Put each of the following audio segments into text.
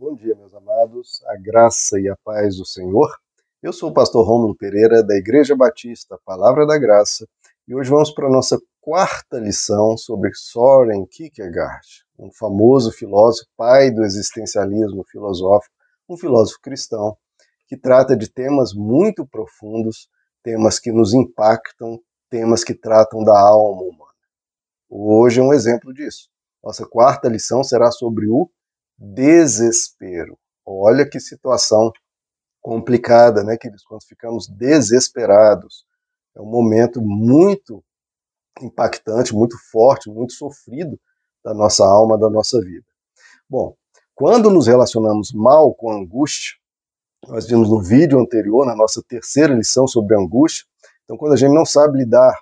Bom dia, meus amados, a graça e a paz do Senhor. Eu sou o pastor Rômulo Pereira, da Igreja Batista Palavra da Graça, e hoje vamos para a nossa quarta lição sobre Soren Kierkegaard, um famoso filósofo, pai do existencialismo filosófico, um filósofo cristão, que trata de temas muito profundos, temas que nos impactam, temas que tratam da alma humana. Hoje é um exemplo disso. Nossa quarta lição será sobre o desespero. Olha que situação complicada, né, queridos? Quando ficamos desesperados. É um momento muito impactante, muito forte, muito sofrido da nossa alma, da nossa vida. Bom, quando nos relacionamos mal com a angústia, nós vimos no vídeo anterior, na nossa terceira lição sobre angústia, então quando a gente não sabe lidar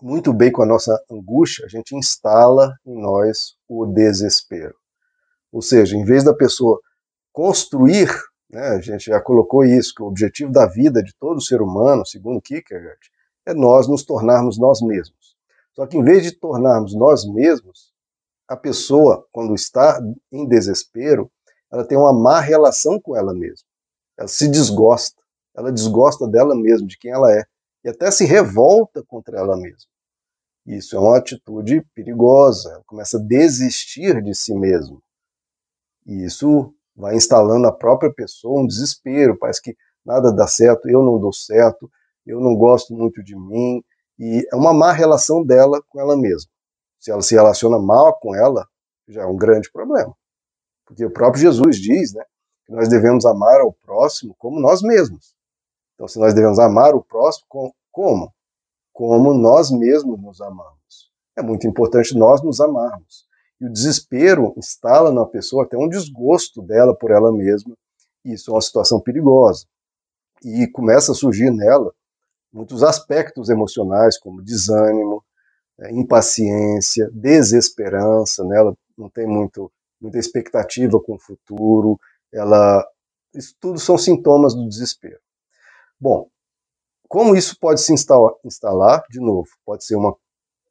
muito bem com a nossa angústia, a gente instala em nós o desespero. Ou seja, em vez da pessoa construir, né, a gente já colocou isso, que o objetivo da vida de todo ser humano, segundo Kierkegaard, é nós nos tornarmos nós mesmos. Só que em vez de tornarmos nós mesmos, a pessoa, quando está em desespero, ela tem uma má relação com ela mesma. Ela se desgosta, ela desgosta dela mesma, de quem ela é, e até se revolta contra ela mesma. Isso é uma atitude perigosa, ela começa a desistir de si mesma. E isso vai instalando na própria pessoa um desespero, parece que nada dá certo, eu não dou certo, eu não gosto muito de mim, e é uma má relação dela com ela mesma. Se ela se relaciona mal com ela, já é um grande problema. Porque o próprio Jesus diz, né, que nós devemos amar ao próximo como nós mesmos. Então, se nós devemos amar o próximo, como? Como nós mesmos nos amamos. É muito importante nós nos amarmos. E o desespero instala na pessoa até um desgosto dela por ela mesma. E isso é uma situação perigosa. E começa a surgir nela muitos aspectos emocionais, como desânimo, é, impaciência, desesperança. Né? Ela não tem muito, muita expectativa com o futuro. Ela, isso tudo são sintomas do desespero. Bom, como isso pode se instalar, instalar de novo? Pode ser uma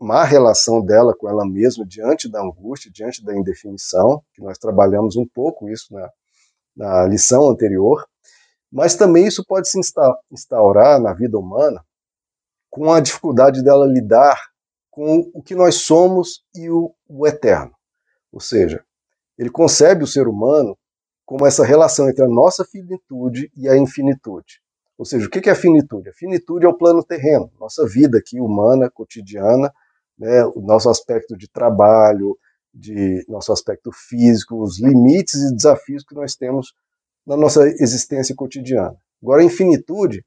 má relação dela com ela mesma diante da angústia, diante da indefinição, que nós trabalhamos um pouco isso na, na lição anterior, mas também isso pode se instaurar na vida humana com a dificuldade dela lidar com o que nós somos e o, o eterno. Ou seja, ele concebe o ser humano como essa relação entre a nossa finitude e a infinitude. Ou seja, o que é a finitude? A finitude é o plano terreno, nossa vida aqui humana, cotidiana, né, o nosso aspecto de trabalho, de nosso aspecto físico, os limites e desafios que nós temos na nossa existência cotidiana. Agora, a infinitude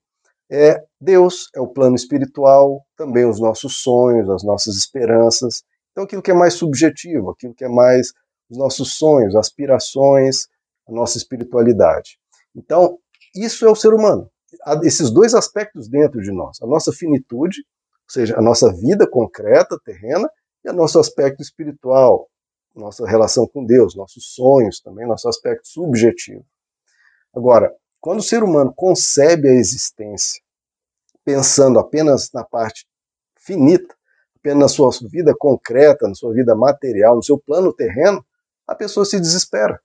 é Deus, é o plano espiritual, também os nossos sonhos, as nossas esperanças. Então, aquilo que é mais subjetivo, aquilo que é mais os nossos sonhos, aspirações, a nossa espiritualidade. Então, isso é o ser humano. Há esses dois aspectos dentro de nós: a nossa finitude ou seja, a nossa vida concreta, terrena, e o nosso aspecto espiritual, nossa relação com Deus, nossos sonhos também, nosso aspecto subjetivo. Agora, quando o ser humano concebe a existência pensando apenas na parte finita, apenas na sua vida concreta, na sua vida material, no seu plano terreno, a pessoa se desespera.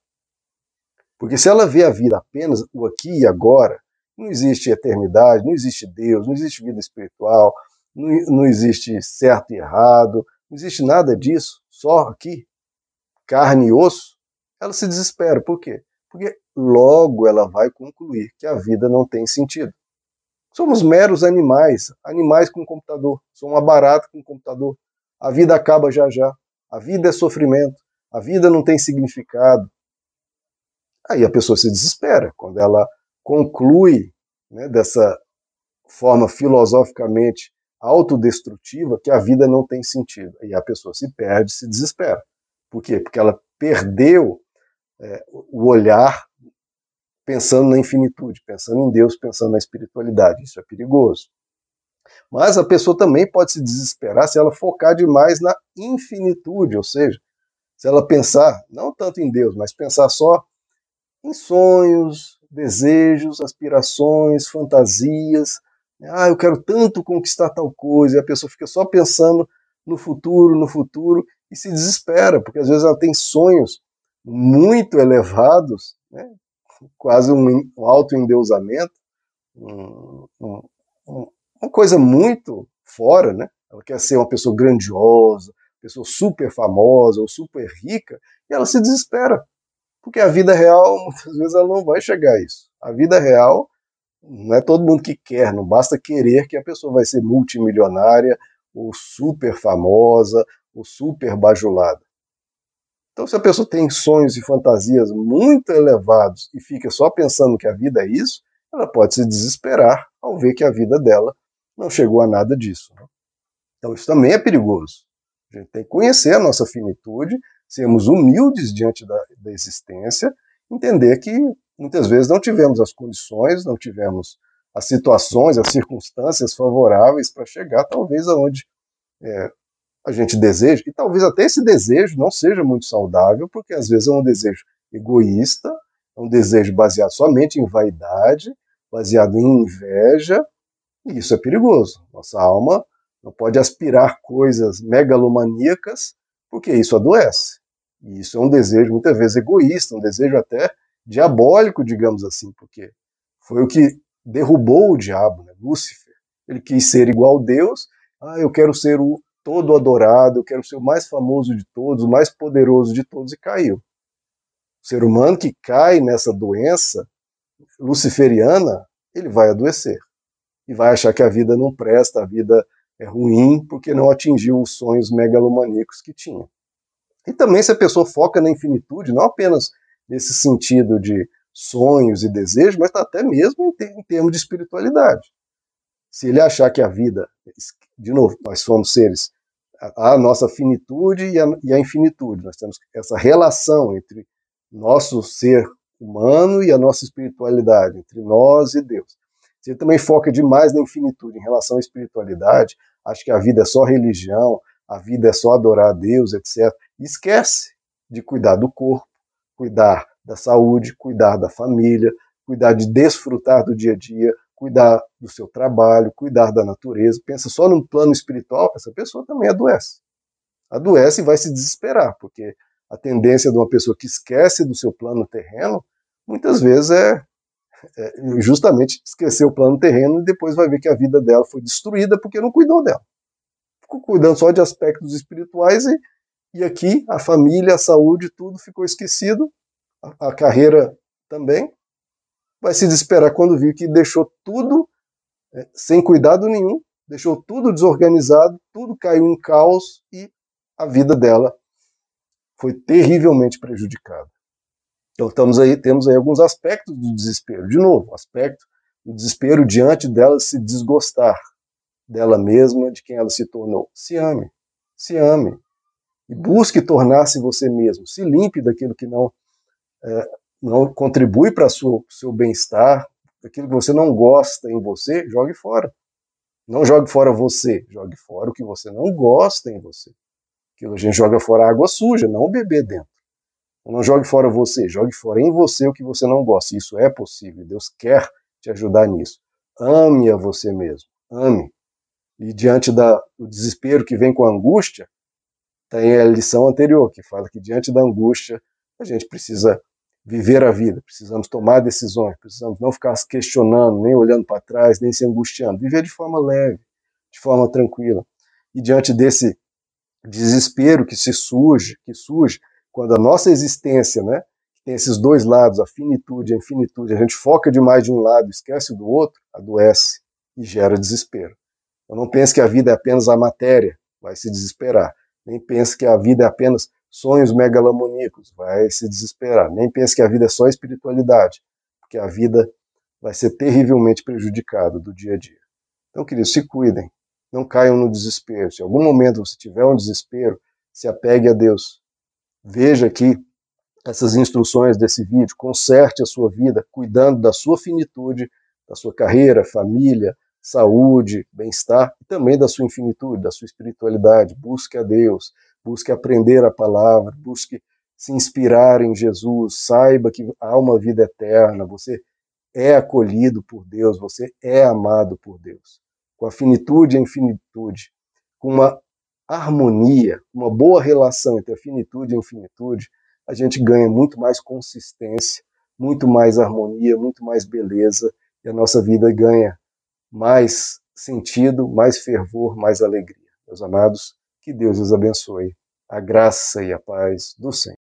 Porque se ela vê a vida apenas o aqui e agora, não existe eternidade, não existe Deus, não existe vida espiritual, não, existe certo e errado, não existe nada disso, só aqui, carne e osso, ela se desespera. Por quê? Porque logo ela vai concluir que a vida não tem sentido. Somos meros animais, animais com computador. Sou uma barata com computador. A vida acaba já já. A vida é sofrimento. A vida não tem significado. Aí a pessoa se desespera quando ela conclui né, dessa forma filosoficamente autodestrutiva que a vida não tem sentido. E a pessoa se perde, se desespera. Por quê? Porque ela perdeu é, o olhar pensando na infinitude, pensando em Deus, pensando na espiritualidade. Isso é perigoso. Mas a pessoa também pode se desesperar se ela focar demais na infinitude, ou seja, se ela pensar não tanto em Deus, mas pensar só em sonhos, desejos, aspirações, fantasias, ah, eu quero tanto conquistar tal coisa, e a pessoa fica só pensando no futuro, no futuro, e se desespera, porque às vezes ela tem sonhos muito elevados, né? quase um, um auto-endeusamento, um, um, uma coisa muito fora, né? Ela quer ser uma pessoa grandiosa, pessoa super famosa ou super rica, e ela se desespera. Porque a vida real, muitas vezes, ela não vai chegar a isso. A vida real não é todo mundo que quer, não basta querer que a pessoa vai ser multimilionária, ou super famosa, ou super bajulada. Então, se a pessoa tem sonhos e fantasias muito elevados e fica só pensando que a vida é isso, ela pode se desesperar ao ver que a vida dela não chegou a nada disso. Né? Então, isso também é perigoso. A gente tem que conhecer a nossa finitude, sermos humildes diante da, da existência, entender que muitas vezes não tivemos as condições, não tivemos as situações, as circunstâncias favoráveis para chegar, talvez, aonde é, a gente deseja, e talvez até esse desejo não seja muito saudável, porque às vezes é um desejo egoísta, é um desejo baseado somente em vaidade, baseado em inveja, e isso é perigoso. Nossa alma não pode aspirar coisas megalomaníacas, porque isso adoece. E isso é um desejo muitas vezes egoísta, um desejo até diabólico, digamos assim, porque foi o que derrubou o diabo, né? Lúcifer. Ele quis ser igual a Deus. Ah, eu quero ser o todo adorado, eu quero ser o mais famoso de todos, o mais poderoso de todos, e caiu. O ser humano que cai nessa doença luciferiana, ele vai adoecer. E vai achar que a vida não presta, a vida é ruim, porque não atingiu os sonhos megalomaníacos que tinha. E também se a pessoa foca na infinitude, não apenas nesse sentido de sonhos e desejos, mas até mesmo em termos de espiritualidade. Se ele achar que a vida, de novo, nós somos seres, a, nossa finitude e a, e a infinitude, nós temos essa relação entre nosso ser humano e a nossa espiritualidade, entre nós e Deus. Se ele também foca demais na infinitude em relação à espiritualidade, acha que a vida é só religião, a vida é só adorar a Deus, etc. Esquece de cuidar do corpo, cuidar da saúde, cuidar da família, cuidar de desfrutar do dia a dia, cuidar do seu trabalho, cuidar da natureza, pensa só num plano espiritual, essa pessoa também adoece. Adoece e vai se desesperar, porque a tendência de uma pessoa que esquece do seu plano terreno, muitas vezes é, é justamente esquecer o plano terreno e depois vai ver que a vida dela foi destruída porque não cuidou dela. Ficou cuidando só de aspectos espirituais e, e aqui a família, a saúde, tudo ficou esquecido, a, a carreira também, vai se desesperar quando viu que deixou tudo é, sem cuidado nenhum, deixou tudo desorganizado, tudo caiu em caos e a vida dela foi terrivelmente prejudicada. Então estamos aí, temos aí alguns aspectos do desespero. De novo, aspecto do desespero diante dela se desgostar dela mesma, de quem ela se tornou. Se ame, se ame e busque tornar-se você mesmo. Se limpe daquilo que não é, não contribui para o seu bem-estar, aquilo que você não gosta em você, jogue fora. Não jogue fora você, jogue fora o que você não gosta em você. Que a gente joga fora água suja, não bebê dentro. Não jogue fora você, jogue fora em você o que você não gosta. Isso é possível, Deus quer te ajudar nisso. Ame a você mesmo, ame. E diante do desespero que vem com a angústia, tem a lição anterior, que fala que diante da angústia a gente precisa viver a vida, precisamos tomar decisões, precisamos não ficar se questionando, nem olhando para trás, nem se angustiando, viver de forma leve, de forma tranquila. E diante desse desespero que se surge, que surge quando a nossa existência, né, tem esses dois lados, a finitude e a infinitude, a gente foca demais de um lado, esquece do outro, adoece e gera desespero. Eu não pense que a vida é apenas a matéria, vai se desesperar. Nem pense que a vida é apenas sonhos megalomaníacos, vai se desesperar. Nem pense que a vida é só espiritualidade, porque a vida vai ser terrivelmente prejudicada do dia a dia. Então, queridos, se cuidem, não caiam no desespero. Se em algum momento você tiver um desespero, se apegue a Deus. Veja aqui essas instruções desse vídeo, conserte a sua vida cuidando da sua finitude, da sua carreira, família, saúde, bem-estar e também da sua infinitude, da sua espiritualidade. Busque a Deus, busque aprender a palavra, busque se inspirar em Jesus, saiba que há uma vida eterna, você é acolhido por Deus, você é amado por Deus. Com a finitude e a infinitude, com uma harmonia, uma boa relação entre a finitude e a infinitude, a gente ganha muito mais consistência, muito mais harmonia, muito mais beleza, e a nossa vida ganha mais sentido, mais fervor, mais alegria. Meus amados, que Deus os abençoe. A graça e a paz do Senhor.